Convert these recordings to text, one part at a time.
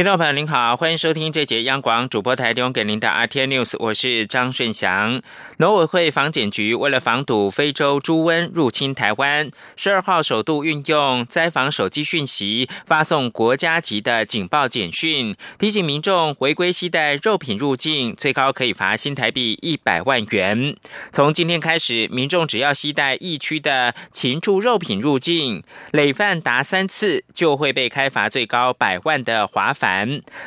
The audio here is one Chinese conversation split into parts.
听众朋友您好，欢迎收听这节央广主播台提供给您的 RT News，我是张顺祥。农委会防检局为了防堵非洲猪瘟入侵台湾，十二号首度运用灾防手机讯息发送国家级的警报简讯，提醒民众违规携带肉品入境，最高可以罚新台币一百万元。从今天开始，民众只要携带疫区的禽畜肉品入境，累犯达三次，就会被开罚最高百万的罚。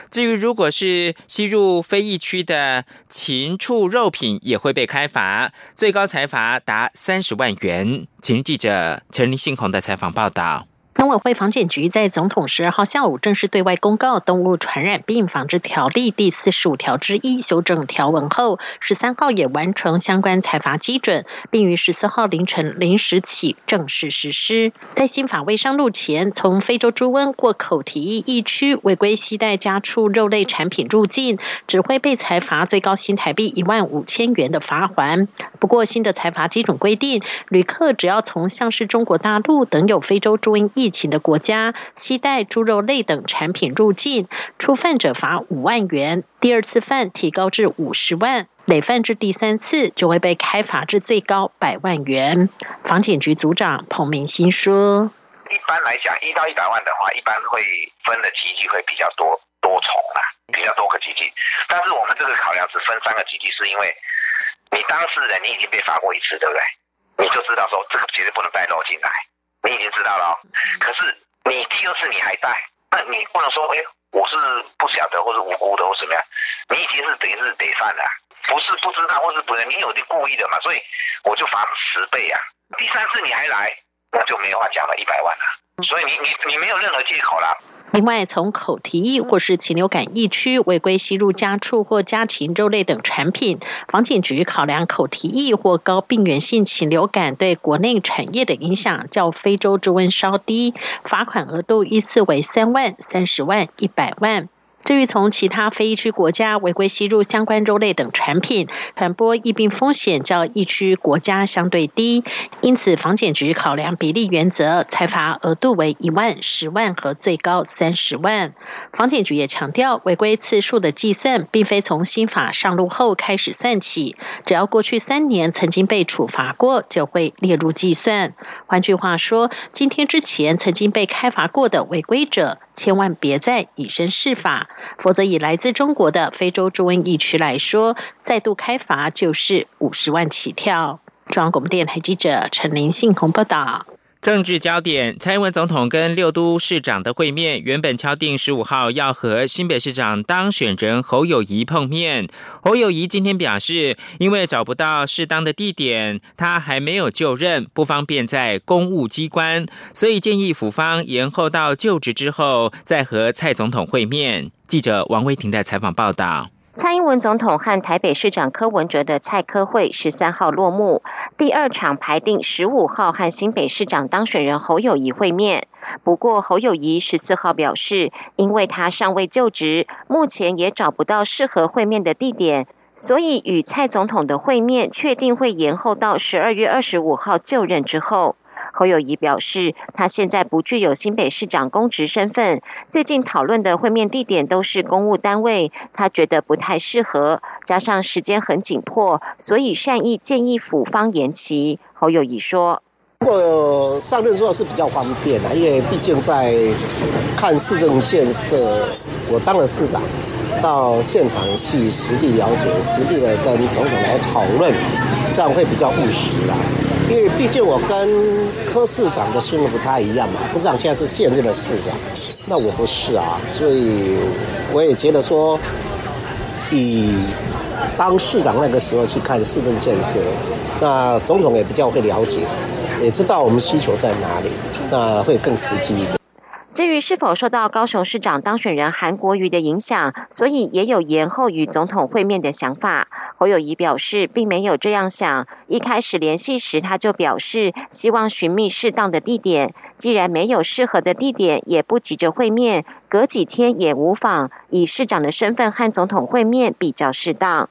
至于如果是吸入非疫区的禽畜肉品，也会被开罚，最高财罚达三十万元。请记者陈林信宏的采访报道。农委会防检局在总统十二号下午正式对外公告《动物传染病防治条例》第四十五条之一修正条文后，十三号也完成相关裁罚基准，并于十四号凌晨零时起正式实施。在新法未上路前，从非洲猪瘟或口蹄疫疫区违规携带家畜肉类产品入境，只会被裁罚最高新台币一万五千元的罚还。不过，新的裁罚基准规定，旅客只要从像是中国大陆等有非洲猪瘟疫情的国家携带猪肉类等产品入境，初犯者罚五万元，第二次犯提高至五十万，累犯至第三次就会被开罚至最高百万元。房检局组长彭明新说：“一般来讲，一到一百万的话，一般会分的基金会比较多多重啦，比较多个基金。但是我们这个考量只分三个基金，是因为你当事人你已经被罚过一次，对不对？你就知道说这个绝对不能再漏进来。”你已经知道了，可是你第二次你还带，那你不能说，哎，我是不晓得或者无辜的或怎么样，你已经是等于是得犯了，不是不知道或是不是你有点故意的嘛，所以我就罚十倍啊，第三次你还来，那就没话讲了，一百万了。所以你你你没有任何借口了。另外，从口蹄疫或是禽流感疫区违规吸入家畜或家禽肉类等产品，房检局考量口蹄疫或高病原性禽流感对国内产业的影响较非洲猪瘟稍低，罚款额度依次为三万、三十万、一百万。至于从其他非疫区国家违规吸入相关肉类等产品，传播疫病风险较疫区国家相对低，因此防检局考量比例原则，裁罚额度为一万、十万和最高三十万。防检局也强调，违规次数的计算并非从新法上路后开始算起，只要过去三年曾经被处罚过，就会列入计算。换句话说，今天之前曾经被开罚过的违规者。千万别再以身试法，否则以来自中国的非洲猪瘟疫区来说，再度开罚就是五十万起跳。中央广播电台记者陈林信洪报道。政治焦点：蔡英文总统跟六都市长的会面，原本敲定十五号要和新北市长当选人侯友谊碰面。侯友谊今天表示，因为找不到适当的地点，他还没有就任，不方便在公务机关，所以建议府方延后到就职之后再和蔡总统会面。记者王威婷的采访报道。蔡英文总统和台北市长柯文哲的蔡科会十三号落幕，第二场排定十五号和新北市长当选人侯友谊会面。不过侯友谊十四号表示，因为他尚未就职，目前也找不到适合会面的地点，所以与蔡总统的会面确定会延后到十二月二十五号就任之后。侯友谊表示，他现在不具有新北市长公职身份，最近讨论的会面地点都是公务单位，他觉得不太适合，加上时间很紧迫，所以善意建议府方延期。侯友谊说：“如果上任之后是比较方便的，因为毕竟在看市政建设，我当了市长，到现场去实地了解，实地的跟总统来讨论，这样会比较务实啦。”因为毕竟我跟柯市长的身份不太一样嘛，柯市长现在是现任的市长，那我不是啊，所以我也觉得说，以当市长那个时候去看市政建设，那总统也比较会了解，也知道我们需求在哪里，那会更实际一点。至于是否受到高雄市长当选人韩国瑜的影响，所以也有延后与总统会面的想法。侯友谊表示，并没有这样想。一开始联系时，他就表示希望寻觅适当的地点。既然没有适合的地点，也不急着会面，隔几天也无妨。以市长的身份和总统会面比较适当。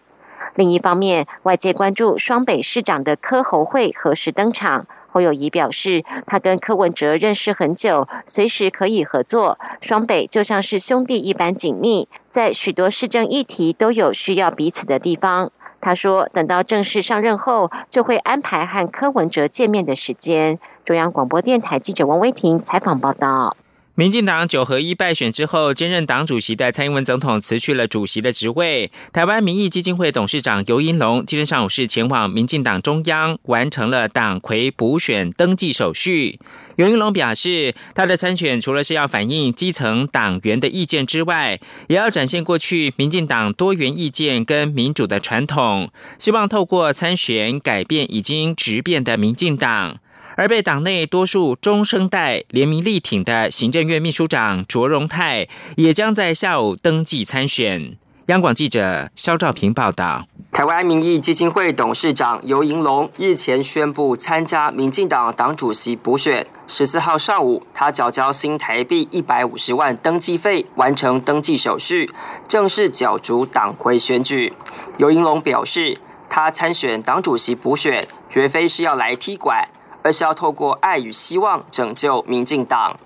另一方面，外界关注双北市长的科侯会何时登场。侯友谊表示，他跟柯文哲认识很久，随时可以合作。双北就像是兄弟一般紧密，在许多市政议题都有需要彼此的地方。他说，等到正式上任后，就会安排和柯文哲见面的时间。中央广播电台记者王威婷采访报道。民进党九合一败选之后，兼任党主席的蔡英文总统辞去了主席的职位。台湾民意基金会董事长尤英龙今天上午是前往民进党中央，完成了党魁补选登记手续。尤英龙表示，他的参选除了是要反映基层党员的意见之外，也要展现过去民进党多元意见跟民主的传统，希望透过参选改变已经直变的民进党。而被党内多数中生代联名力挺的行政院秘书长卓荣泰，也将在下午登记参选。央广记者肖兆平报道。台湾民意基金会董事长尤银龙日前宣布参加民进党党主席补选。十四号上午，他缴交新台币一百五十万登记费，完成登记手续，正式角逐党魁选举。尤银龙表示，他参选党主席补选，绝非是要来踢馆。而是要透过爱与希望拯救民进党。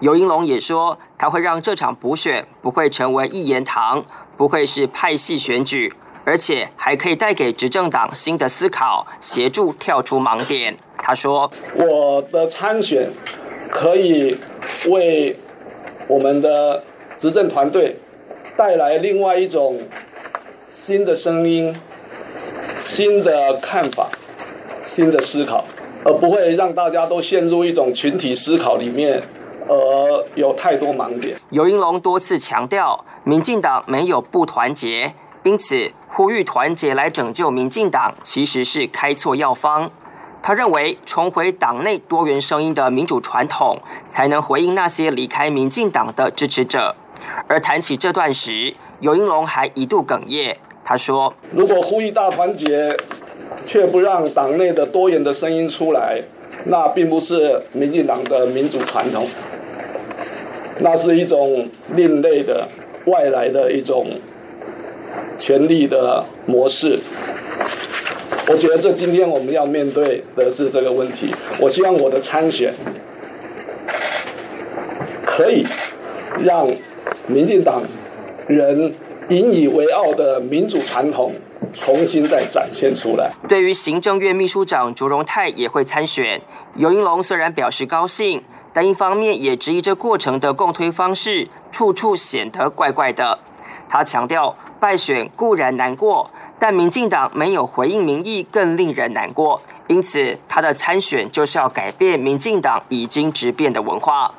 尤英龙也说，他会让这场补选不会成为一言堂，不会是派系选举，而且还可以带给执政党新的思考，协助跳出盲点。他说：“我的参选可以为我们的执政团队带来另外一种新的声音、新的看法、新的思考。”而不会让大家都陷入一种群体思考里面，而有太多盲点。尤英龙多次强调，民进党没有不团结，因此呼吁团结来拯救民进党，其实是开错药方。他认为，重回党内多元声音的民主传统，才能回应那些离开民进党的支持者。而谈起这段时，尤英龙还一度哽咽。他说：“如果呼吁大团结。”却不让党内的多元的声音出来，那并不是民进党的民主传统，那是一种另类的外来的一种权力的模式。我觉得这今天我们要面对的是这个问题。我希望我的参选可以让民进党人引以为傲的民主传统。重新再展现出来。对于行政院秘书长卓荣泰也会参选，尤英龙虽然表示高兴，但一方面也质疑这过程的共推方式，处处显得怪怪的。他强调，败选固然难过，但民进党没有回应民意更令人难过。因此，他的参选就是要改变民进党已经直变的文化。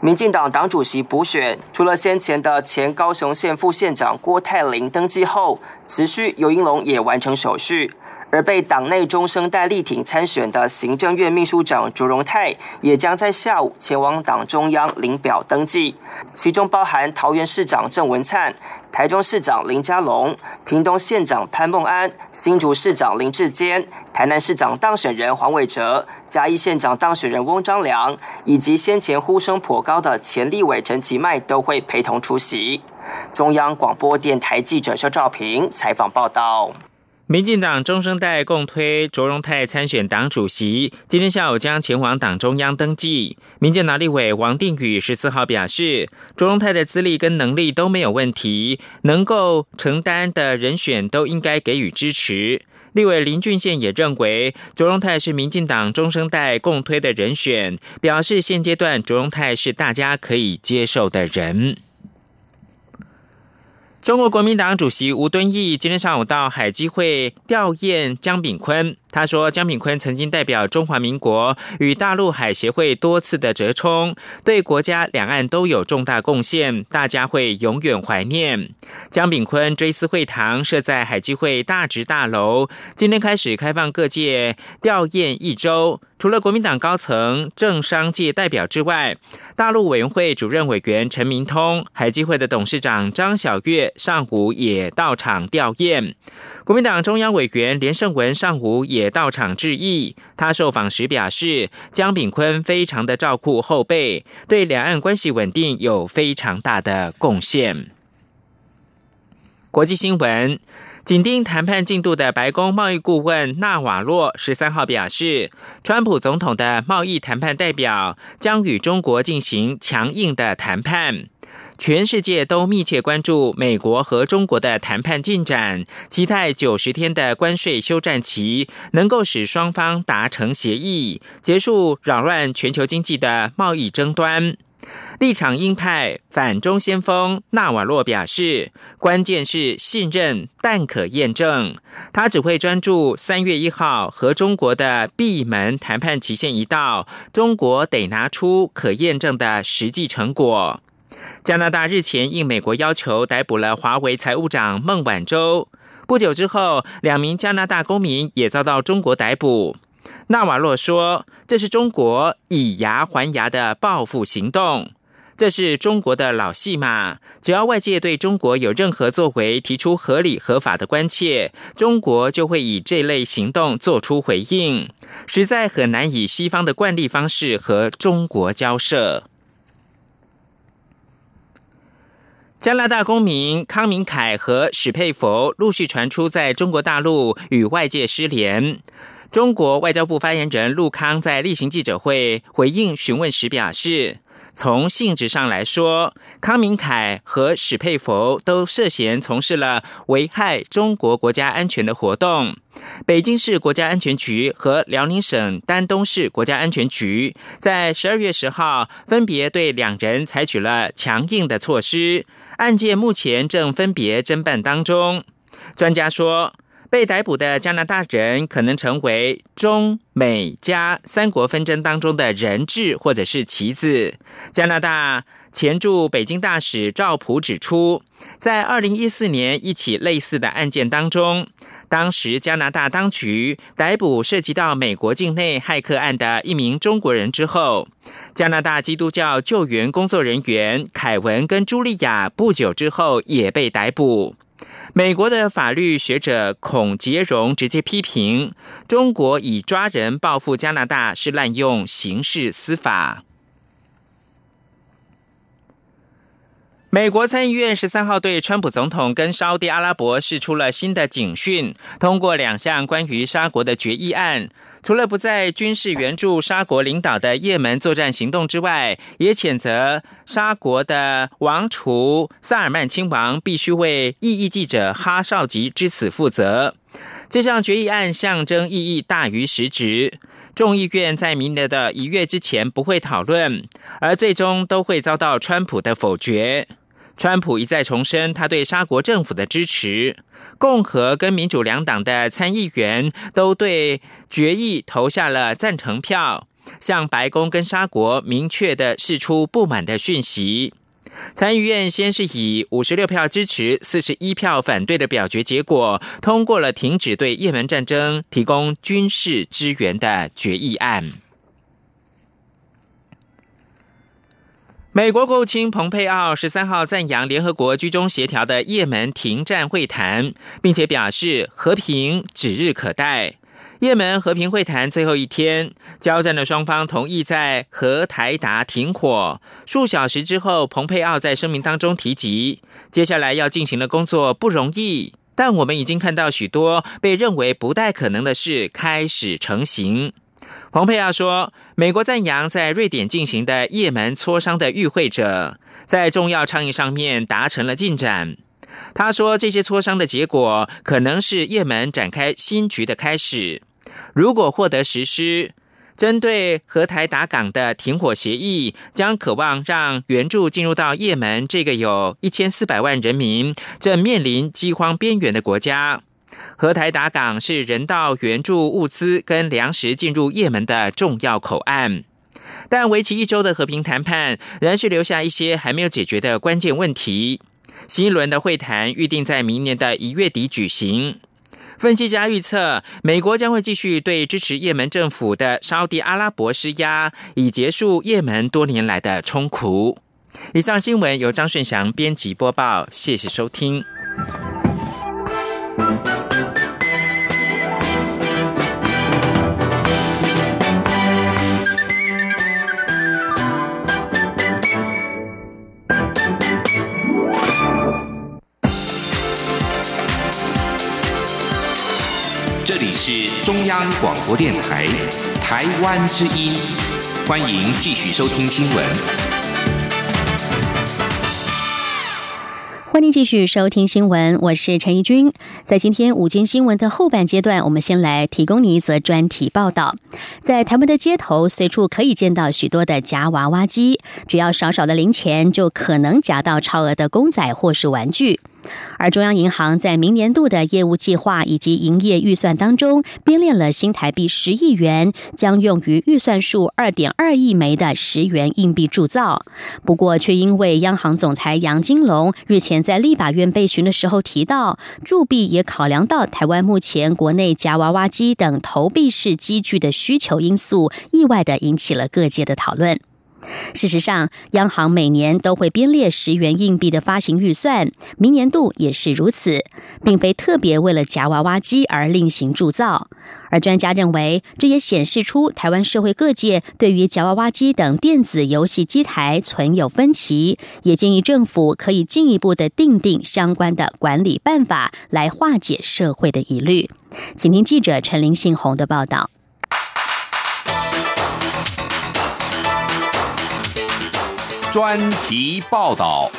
民进党党主席补选，除了先前的前高雄县副县长郭泰林登记后，持续尤英龙也完成手续。而被党内中生代力挺参选的行政院秘书长卓荣泰，也将在下午前往党中央领表登记，其中包含桃园市长郑文灿、台中市长林佳龙、屏东县长潘孟安、新竹市长林志坚、台南市长当选人黄伟哲、嘉义县长当选人翁章良，以及先前呼声颇高的前立委陈其迈都会陪同出席。中央广播电台记者肖兆平采访报道。民进党中生代共推卓荣泰参选党主席，今天下午将前往党中央登记。民进党立委王定宇十四号表示，卓荣泰的资历跟能力都没有问题，能够承担的人选都应该给予支持。立委林俊宪也认为，卓荣泰是民进党中生代共推的人选，表示现阶段卓荣泰是大家可以接受的人。中国国民党主席吴敦义今天上午到海基会吊唁江炳坤。他说：“江炳坤曾经代表中华民国与大陆海协会多次的折冲，对国家两岸都有重大贡献，大家会永远怀念。”江炳坤追思会堂设在海基会大直大楼，今天开始开放各界吊唁一周。除了国民党高层、政商界代表之外，大陆委员会主任委员陈明通、海基会的董事长张晓月上午也到场吊唁。国民党中央委员连胜文上午也也到场致意。他受访时表示，江炳坤非常的照顾后辈，对两岸关系稳定有非常大的贡献。国际新闻。紧盯谈判进度的白宫贸易顾问纳瓦洛十三号表示，川普总统的贸易谈判代表将与中国进行强硬的谈判。全世界都密切关注美国和中国的谈判进展，期待九十天的关税休战期能够使双方达成协议，结束扰乱全球经济的贸易争端。立场鹰派反中先锋纳瓦洛表示，关键是信任，但可验证。他只会专注三月一号和中国的闭门谈判期限一到，中国得拿出可验证的实际成果。加拿大日前应美国要求逮捕了华为财务长孟晚舟，不久之后，两名加拿大公民也遭到中国逮捕。纳瓦洛说：“这是中国以牙还牙的报复行动，这是中国的老戏码。只要外界对中国有任何作为提出合理合法的关切，中国就会以这类行动做出回应。实在很难以西方的惯例方式和中国交涉。”加拿大公民康明凯和史佩佛陆续传出在中国大陆与外界失联。中国外交部发言人陆康在例行记者会回应询问时表示，从性质上来说，康明凯和史佩佛都涉嫌从事了危害中国国家安全的活动。北京市国家安全局和辽宁省丹东市国家安全局在十二月十号分别对两人采取了强硬的措施，案件目前正分别侦办当中。专家说。被逮捕的加拿大人可能成为中美加三国纷争当中的人质或者是棋子。加拿大前驻北京大使赵普指出，在二零一四年一起类似的案件当中，当时加拿大当局逮捕涉及到美国境内骇客案的一名中国人之后，加拿大基督教救援工作人员凯文跟茱莉亚不久之后也被逮捕。美国的法律学者孔杰荣直接批评中国以抓人报复加拿大是滥用刑事司法。美国参议院十三号对川普总统跟沙地阿拉伯释出了新的警讯，通过两项关于沙国的决议案。除了不再军事援助沙国领导的也门作战行动之外，也谴责沙国的王储萨尔曼亲王必须为异议记者哈绍吉之死负责。这项决议案象征意义大于实质，众议院在明年的一月之前不会讨论，而最终都会遭到川普的否决。川普一再重申他对沙国政府的支持，共和跟民主两党的参议员都对决议投下了赞成票，向白宫跟沙国明确的释出不满的讯息。参议院先是以五十六票支持、四十一票反对的表决结果，通过了停止对也门战争提供军事支援的决议案。美国国务卿蓬佩奥十三号赞扬联合国居中协调的也门停战会谈，并且表示和平指日可待。也门和平会谈最后一天，交战的双方同意在和台达停火。数小时之后，蓬佩奥在声明当中提及，接下来要进行的工作不容易，但我们已经看到许多被认为不太可能的事开始成型。蓬佩奥说：“美国赞扬在瑞典进行的也门磋商的与会者，在重要倡议上面达成了进展。他说，这些磋商的结果可能是也门展开新局的开始。如果获得实施，针对和台达港的停火协议，将渴望让援助进入到也门这个有一千四百万人民正面临饥荒边缘的国家。”荷台达港是人道援助物资跟粮食进入也门的重要口岸，但为期一周的和平谈判仍是留下一些还没有解决的关键问题。新一轮的会谈预定在明年的一月底举行。分析家预测，美国将会继续对支持也门政府的沙地阿拉伯施压，以结束也门多年来的冲突。以上新闻由张顺祥编辑播报，谢谢收听。是中央广播电台台湾之音，欢迎继续收听新闻。欢迎继续收听新闻，我是陈怡君。在今天午间新闻的后半阶段，我们先来提供你一则专题报道。在台湾的街头，随处可以见到许多的夹娃娃机，只要少少的零钱，就可能夹到超额的公仔或是玩具。而中央银行在明年度的业务计划以及营业预算当中，编列了新台币十亿元，将用于预算数二点二亿枚的十元硬币铸造。不过，却因为央行总裁杨金龙日前在立法院被询的时候提到，铸币也考量到台湾目前国内夹娃娃机等投币式机具的需求因素，意外的引起了各界的讨论。事实上，央行每年都会编列十元硬币的发行预算，明年度也是如此，并非特别为了夹娃娃机而另行铸造。而专家认为，这也显示出台湾社会各界对于夹娃娃机等电子游戏机台存有分歧，也建议政府可以进一步的定定相关的管理办法，来化解社会的疑虑。请听记者陈林信宏的报道。专题报道。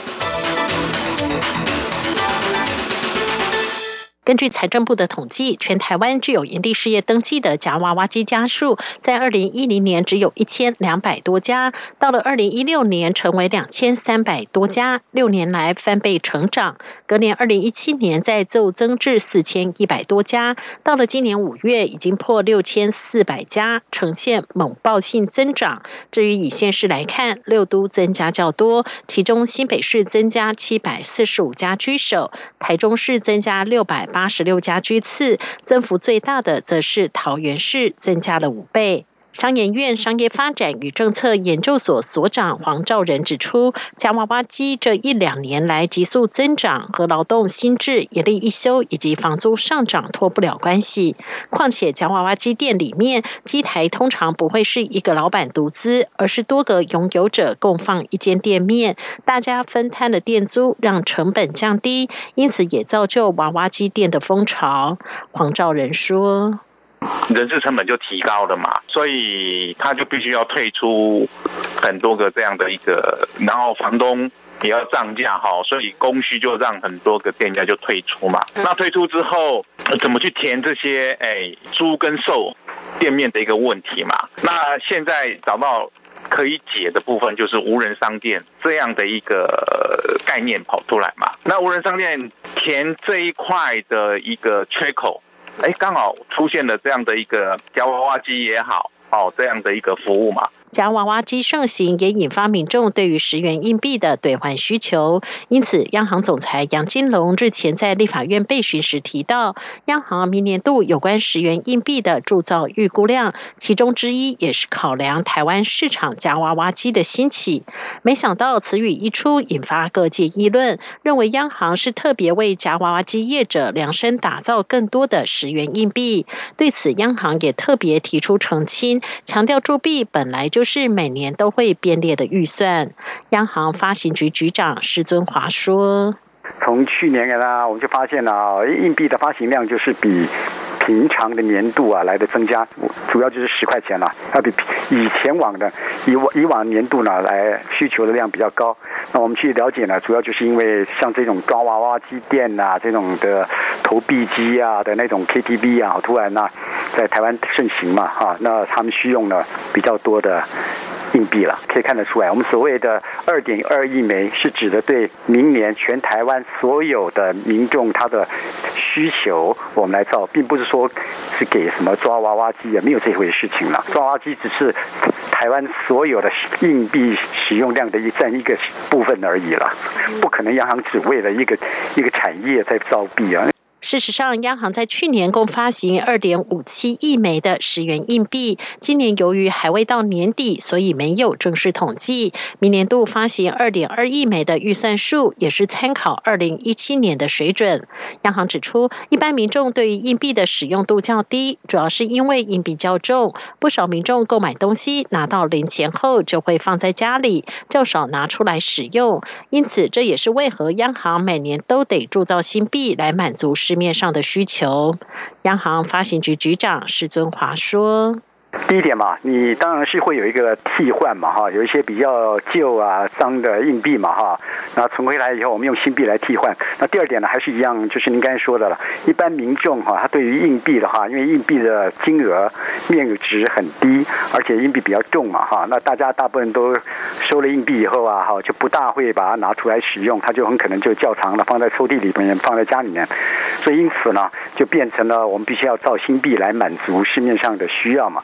根据财政部的统计，全台湾具有营利事业登记的夹娃娃机家数，在二零一零年只有一千两百多家，到了二零一六年成为两千三百多家，六年来翻倍成长。隔年二零一七年再骤增至四千一百多家，到了今年五月已经破六千四百家，呈现猛爆性增长。至于以县市来看，六都增加较多，其中新北市增加七百四十五家居首，台中市增加六百。八十六家居次，增幅最大的则是桃园市，增加了五倍。商研院商业发展与政策研究所所长黄兆仁指出，夹娃娃机这一两年来急速增长，和劳动心智、一例一休以及房租上涨脱不了关系。况且夹娃娃机店里面，机台通常不会是一个老板独资，而是多个拥有者共放一间店面，大家分摊了店租，让成本降低，因此也造就娃娃机店的风潮。黄兆仁说。人事成本就提高了嘛，所以他就必须要退出很多个这样的一个，然后房东也要涨价哈，所以供需就让很多个店家就退出嘛。那退出之后，怎么去填这些哎租跟售店面的一个问题嘛？那现在找到可以解的部分，就是无人商店这样的一个概念跑出来嘛。那无人商店填这一块的一个缺口。哎，刚好出现了这样的一个夹娃娃机也好，哦，这样的一个服务嘛。夹娃娃机盛行，也引发民众对于十元硬币的兑换需求。因此，央行总裁杨金龙日前在立法院被询时提到，央行明年度有关十元硬币的铸造预估量，其中之一也是考量台湾市场夹娃娃机的兴起。没想到此语一出，引发各界议论，认为央行是特别为夹娃娃机业者量身打造更多的十元硬币。对此，央行也特别提出澄清，强调铸币本来。就是每年都会编列的预算。央行发行局局长施尊华说：“从去年呢，我们就发现了硬币的发行量就是比平常的年度啊来的增加，主要就是十块钱了，要比以前往的以往以往年度呢来需求的量比较高。那我们去了解呢，主要就是因为像这种抓娃娃机店呐，这种的投币机啊的那种 KTV 啊，突然呢。”在台湾盛行嘛，哈，那他们需用了比较多的硬币了，可以看得出来，我们所谓的二点二亿枚是指的对明年全台湾所有的民众他的需求我们来造，并不是说是给什么抓娃娃机啊，没有这回事情了。抓娃娃机只是台湾所有的硬币使用量的一占一个部分而已了，不可能央行只为了一个一个产业在造币啊。事实上，央行在去年共发行二点五七亿枚的十元硬币。今年由于还未到年底，所以没有正式统计。明年度发行二点二亿枚的预算数，也是参考二零一七年的水准。央行指出，一般民众对于硬币的使用度较低，主要是因为硬币较重，不少民众购买东西拿到零钱后就会放在家里，较少拿出来使用。因此，这也是为何央行每年都得铸造新币来满足市。面上的需求，央行发行局局长施尊华说。第一点嘛，你当然是会有一个替换嘛，哈，有一些比较旧啊、脏的硬币嘛，哈，那存回来以后，我们用新币来替换。那第二点呢，还是一样，就是您刚才说的了，一般民众哈，他对于硬币的话，因为硬币的金额面值很低，而且硬币比较重嘛，哈，那大家大部分都收了硬币以后啊，哈，就不大会把它拿出来使用，它就很可能就较长了，放在抽屉里面，放在家里面，所以因此呢，就变成了我们必须要造新币来满足市面上的需要嘛。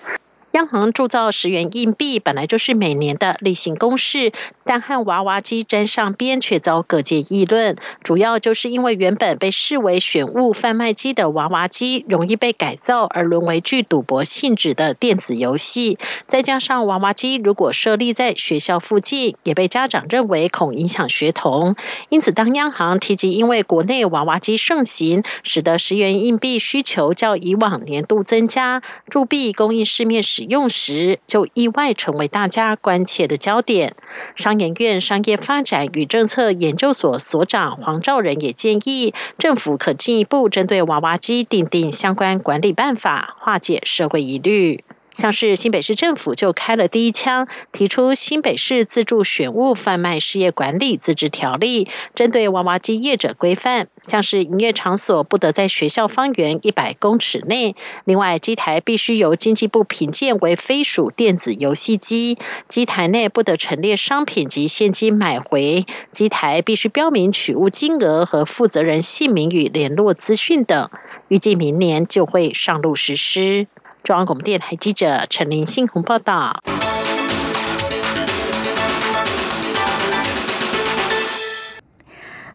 央行铸造十元硬币本来就是每年的例行公事，但和娃娃机沾上边却遭各界议论。主要就是因为原本被视为选物贩卖机的娃娃机，容易被改造而沦为具赌博性质的电子游戏。再加上娃娃机如果设立在学校附近，也被家长认为恐影响学童。因此，当央行提及因为国内娃娃机盛行，使得十元硬币需求较以往年度增加，铸币供应市面使。用时就意外成为大家关切的焦点。商研院商业发展与政策研究所所长黄兆仁也建议，政府可进一步针对娃娃机订定相关管理办法，化解社会疑虑。像是新北市政府就开了第一枪，提出新北市自助选物贩卖事业管理自治条例，针对娃娃机业者规范，像是营业场所不得在学校方圆一百公尺内，另外机台必须由经济部评鉴为非属电子游戏机，机台内不得陈列商品及现金买回，机台必须标明取物金额和负责人姓名与联络资讯等，预计明年就会上路实施。中央广播电台记者陈林信宏报道。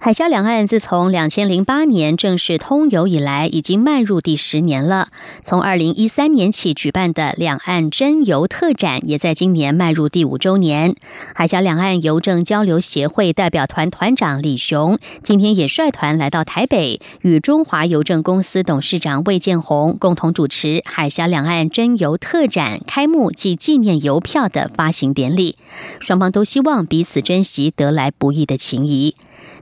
海峡两岸自从两千零八年正式通邮以来，已经迈入第十年了。从二零一三年起举办的两岸真邮特展，也在今年迈入第五周年。海峡两岸邮政交流协会代表团团长李雄今天也率团来到台北，与中华邮政公司董事长魏建宏共同主持海峡两岸真邮特展开幕暨纪念邮票的发行典礼。双方都希望彼此珍惜得来不易的情谊。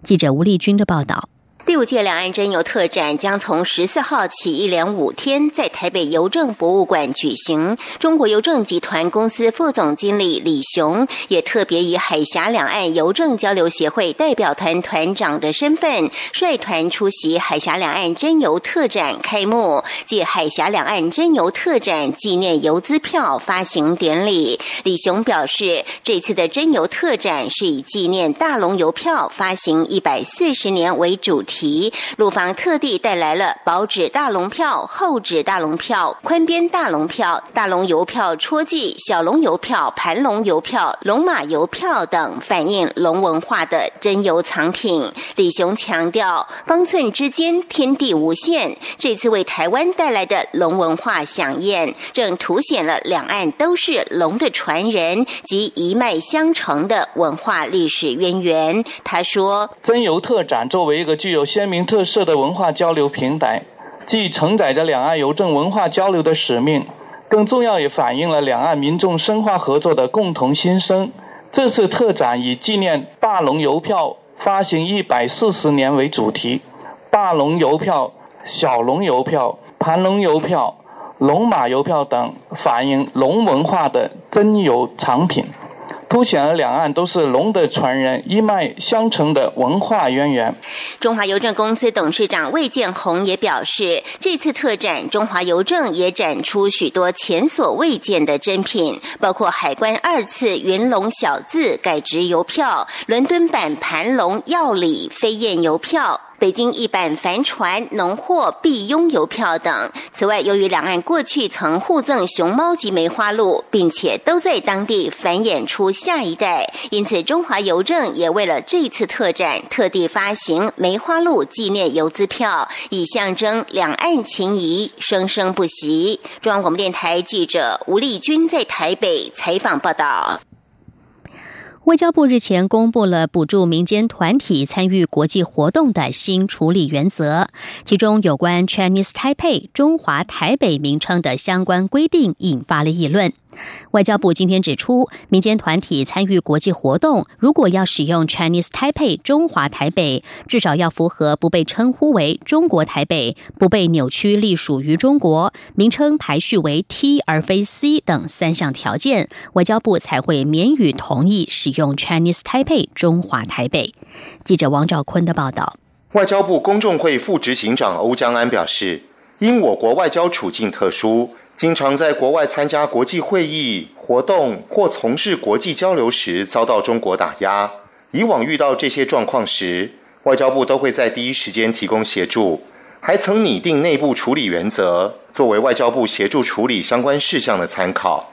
记者吴丽君的报道。第五届两岸真邮特展将从十四号起一连五天在台北邮政博物馆举行。中国邮政集团公司副总经理李雄也特别以海峡两岸邮政交流协会代表团团长的身份，率团出席海峡两岸真邮特展开幕暨海峡两岸真邮特展纪念邮资票发行典礼。李雄表示，这次的真邮特展是以纪念大龙邮票发行一百四十年为主题。题，陆方特地带来了薄纸大龙票、厚纸大龙票、宽边大龙票、大龙邮票戳记、小龙邮票、盘龙邮票、龙马邮票等反映龙文化的真邮藏品。李雄强调，方寸之间天地无限。这次为台湾带来的龙文化飨宴，正凸显了两岸都是龙的传人及一脉相承的文化历史渊源。他说：“真邮特展作为一个具有鲜明特色的文化交流平台，既承载着两岸邮政文化交流的使命，更重要也反映了两岸民众深化合作的共同心声。这次特展以纪念大龙邮票发行一百四十年为主题，大龙邮票、小龙邮票、盘龙邮票、龙马邮票等反映龙文化的真邮藏品。凸显了两岸都是龙的传人，一脉相承的文化渊源。中华邮政公司董事长魏建宏也表示，这次特展，中华邮政也展出许多前所未见的珍品，包括海关二次云龙小字改值邮票、伦敦版盘龙药理飞燕邮票。北京一版帆船、农货必拥邮票等。此外，由于两岸过去曾互赠熊猫及梅花鹿，并且都在当地繁衍出下一代，因此中华邮政也为了这次特展，特地发行梅花鹿纪念邮资票，以象征两岸情谊生生不息。中央广播电台记者吴丽君在台北采访报道。外交部日前公布了补助民间团体参与国际活动的新处理原则，其中有关 Chinese Taipei 中华台北名称的相关规定引发了议论。外交部今天指出，民间团体参与国际活动，如果要使用 Chinese Taipei 中华台北，至少要符合不被称呼为中国台北、不被扭曲隶属于中国、名称排序为 T 而非 C 等三项条件，外交部才会免予同意使用 Chinese Taipei 中华台北。记者王兆坤的报道。外交部公众会副执行长欧江安表示，因我国外交处境特殊。经常在国外参加国际会议活动或从事国际交流时遭到中国打压。以往遇到这些状况时，外交部都会在第一时间提供协助，还曾拟定内部处理原则，作为外交部协助处理相关事项的参考。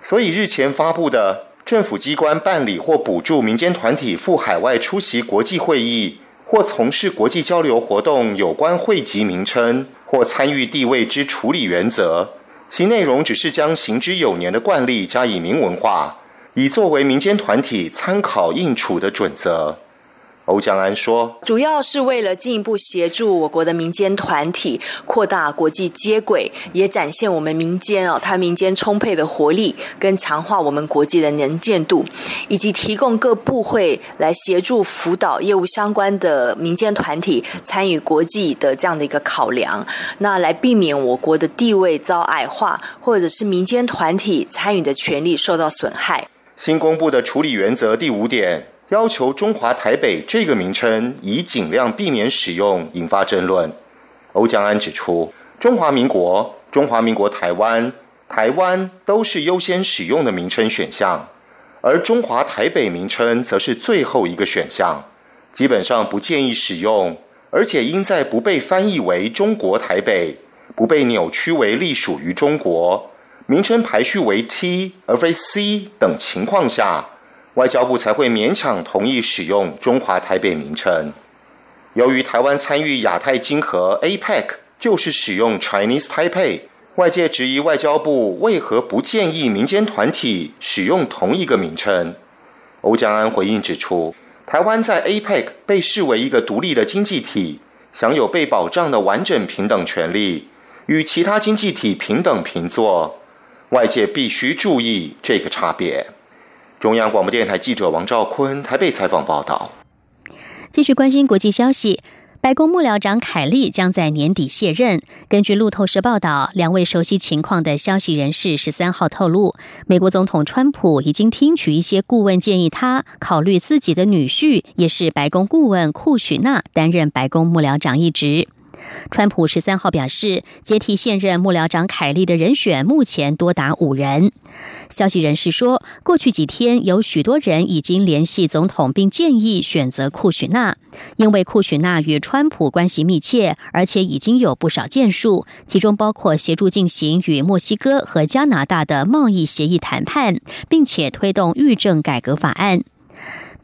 所以日前发布的政府机关办理或补助民间团体赴海外出席国际会议或从事国际交流活动有关会籍名称或参与地位之处理原则。其内容只是将行之有年的惯例加以明文化，以作为民间团体参考应处的准则。欧江安说：“主要是为了进一步协助我国的民间团体扩大国际接轨，也展现我们民间哦，它民间充沛的活力，跟强化我们国际的能见度，以及提供各部会来协助辅导业务相关的民间团体参与国际的这样的一个考量，那来避免我国的地位遭矮化，或者是民间团体参与的权利受到损害。”新公布的处理原则第五点。要求中华台北这个名称以尽量避免使用，引发争论。欧江安指出，中华民国、中华民国台湾、台湾都是优先使用的名称选项，而中华台北名称则是最后一个选项，基本上不建议使用，而且应在不被翻译为中国台北、不被扭曲为隶属于中国、名称排序为 T 而非 C 等情况下。外交部才会勉强同意使用中华台北名称。由于台湾参与亚太经合 APEC 就是使用 Chinese Taipei，外界质疑外交部为何不建议民间团体使用同一个名称。欧江安回应指出，台湾在 APEC 被视为一个独立的经济体，享有被保障的完整平等权利，与其他经济体平等平坐，外界必须注意这个差别。中央广播电台记者王兆坤台北采访报道。继续关心国际消息，白宫幕僚长凯利将在年底卸任。根据路透社报道，两位熟悉情况的消息人士十三号透露，美国总统川普已经听取一些顾问建议，他考虑自己的女婿也是白宫顾问库许纳担任白宫幕僚长一职。川普十三号表示，接替现任幕僚长凯利的人选目前多达五人。消息人士说，过去几天有许多人已经联系总统，并建议选择库许纳，因为库许纳与川普关系密切，而且已经有不少建树，其中包括协助进行与墨西哥和加拿大的贸易协议谈判，并且推动预政改革法案。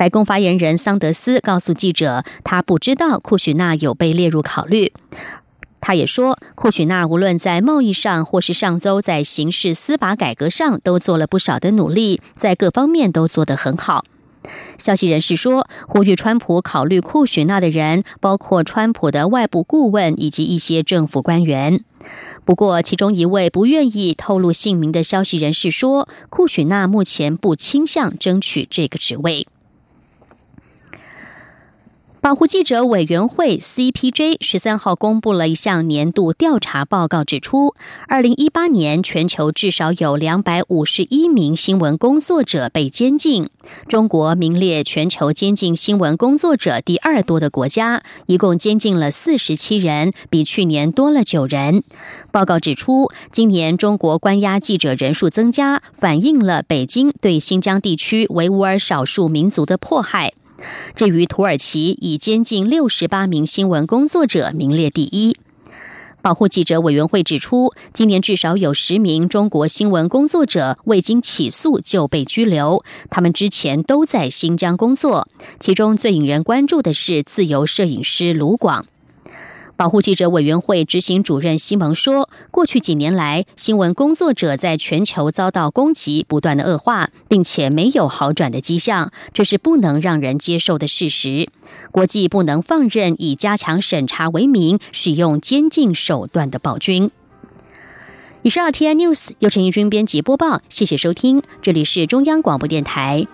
白宫发言人桑德斯告诉记者，他不知道库许纳有被列入考虑。他也说，库许纳无论在贸易上或是上周在刑事司法改革上都做了不少的努力，在各方面都做得很好。消息人士说，呼吁川普考虑库许纳的人包括川普的外部顾问以及一些政府官员。不过，其中一位不愿意透露姓名的消息人士说，库许纳目前不倾向争取这个职位。保护记者委员会 （CPJ） 十三号公布了一项年度调查报告，指出，二零一八年全球至少有两百五十一名新闻工作者被监禁。中国名列全球监禁新闻工作者第二多的国家，一共监禁了四十七人，比去年多了九人。报告指出，今年中国关押记者人数增加，反映了北京对新疆地区维吾尔少数民族的迫害。至于土耳其，以监禁六十八名新闻工作者名列第一。保护记者委员会指出，今年至少有十名中国新闻工作者未经起诉就被拘留，他们之前都在新疆工作。其中最引人关注的是自由摄影师卢广。保护记者委员会执行主任西蒙说：“过去几年来，新闻工作者在全球遭到攻击不断的恶化，并且没有好转的迹象，这是不能让人接受的事实。国际不能放任以加强审查为名使用监禁手段的暴君。”以上 T I News 由陈义军编辑播报，谢谢收听，这里是中央广播电台台。